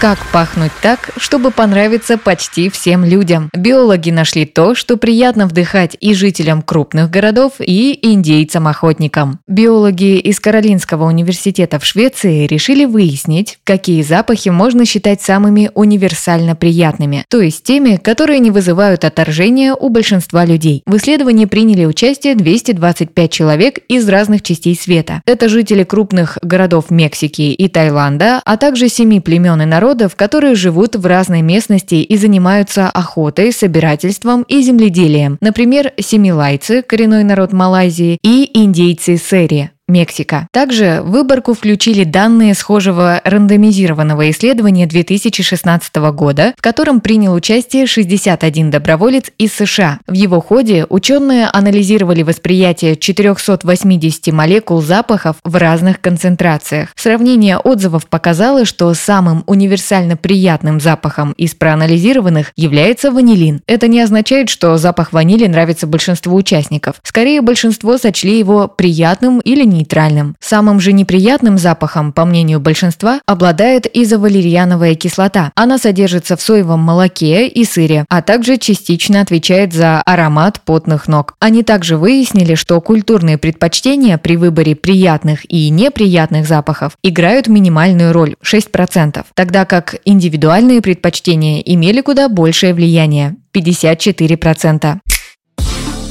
Как пахнуть так, чтобы понравиться почти всем людям? Биологи нашли то, что приятно вдыхать и жителям крупных городов, и индейцам-охотникам. Биологи из Каролинского университета в Швеции решили выяснить, какие запахи можно считать самыми универсально приятными, то есть теми, которые не вызывают отторжения у большинства людей. В исследовании приняли участие 225 человек из разных частей света. Это жители крупных городов Мексики и Таиланда, а также семи племен и народов, народов, которые живут в разной местности и занимаются охотой, собирательством и земледелием. Например, семилайцы, коренной народ Малайзии, и индейцы Сэри. Мексика. Также в выборку включили данные схожего рандомизированного исследования 2016 года, в котором принял участие 61 доброволец из США. В его ходе ученые анализировали восприятие 480 молекул запахов в разных концентрациях. Сравнение отзывов показало, что самым универсально приятным запахом из проанализированных является ванилин. Это не означает, что запах ванили нравится большинству участников. Скорее, большинство сочли его приятным или не нейтральным. Самым же неприятным запахом, по мнению большинства, обладает изовалерьяновая кислота. Она содержится в соевом молоке и сыре, а также частично отвечает за аромат потных ног. Они также выяснили, что культурные предпочтения при выборе приятных и неприятных запахов играют минимальную роль – 6%, тогда как индивидуальные предпочтения имели куда большее влияние – 54%.